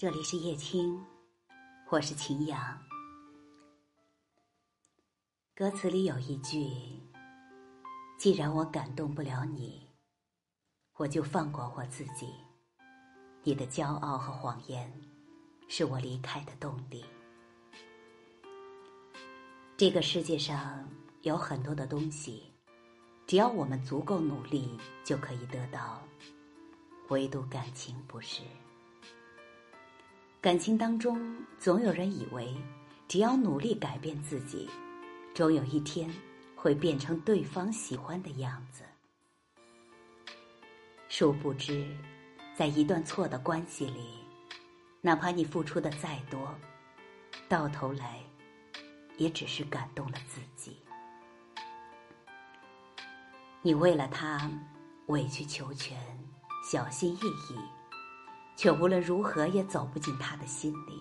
这里是叶青，我是秦阳。歌词里有一句：“既然我感动不了你，我就放过我自己。你的骄傲和谎言，是我离开的动力。”这个世界上有很多的东西，只要我们足够努力，就可以得到。唯独感情不是。感情当中，总有人以为，只要努力改变自己，终有一天会变成对方喜欢的样子。殊不知，在一段错的关系里，哪怕你付出的再多，到头来，也只是感动了自己。你为了他委曲求全。小心翼翼，却无论如何也走不进他的心里。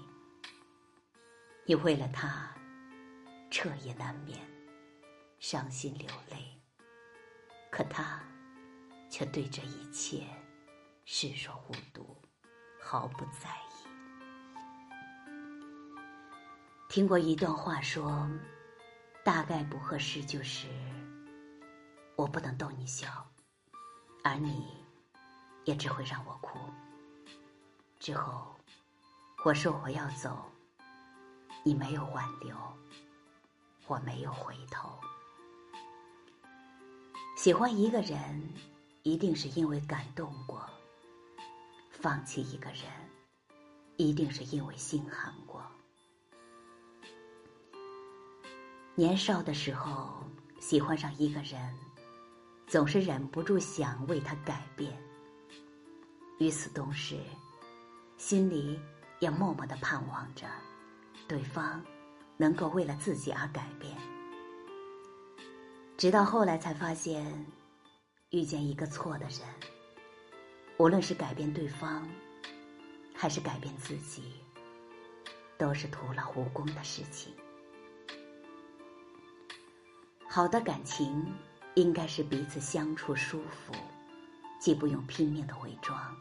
你为了他，彻夜难眠，伤心流泪，可他却对这一切视若无睹，毫不在意。听过一段话，说大概不合适，就是我不能逗你笑，而你。也只会让我哭。之后，我说我要走，你没有挽留，我没有回头。喜欢一个人，一定是因为感动过；放弃一个人，一定是因为心寒过。年少的时候，喜欢上一个人，总是忍不住想为他改变。与此同时，心里也默默的盼望着对方能够为了自己而改变。直到后来才发现，遇见一个错的人，无论是改变对方，还是改变自己，都是徒劳无功的事情。好的感情应该是彼此相处舒服，既不用拼命的伪装。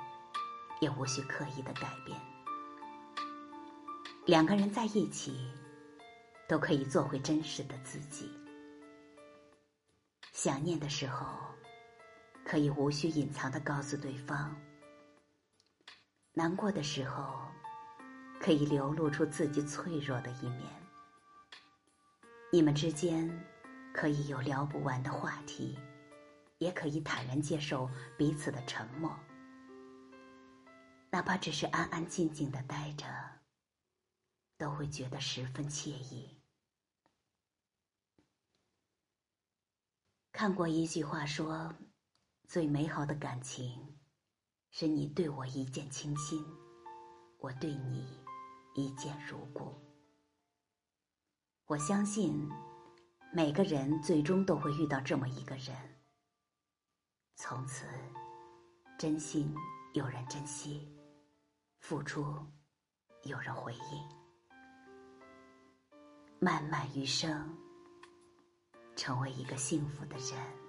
也无需刻意的改变，两个人在一起，都可以做回真实的自己。想念的时候，可以无需隐藏的告诉对方；难过的时候，可以流露出自己脆弱的一面。你们之间可以有聊不完的话题，也可以坦然接受彼此的沉默。哪怕只是安安静静的待着，都会觉得十分惬意。看过一句话说：“最美好的感情，是你对我一见倾心，我对你一见如故。”我相信，每个人最终都会遇到这么一个人，从此真心有人珍惜。付出，有人回应。漫漫余生，成为一个幸福的人。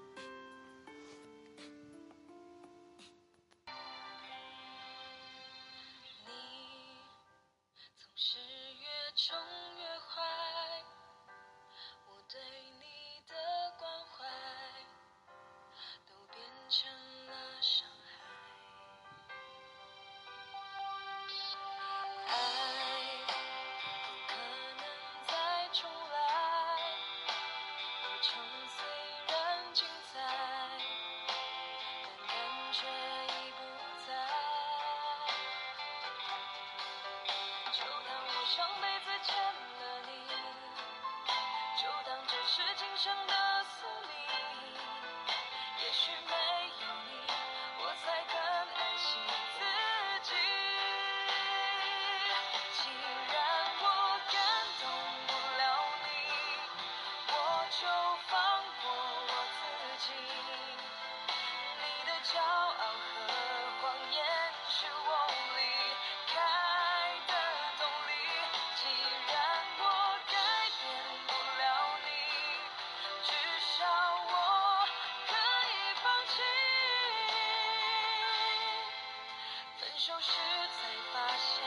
却已不在？就当我上辈子欠了你就当这是今生的时才发现。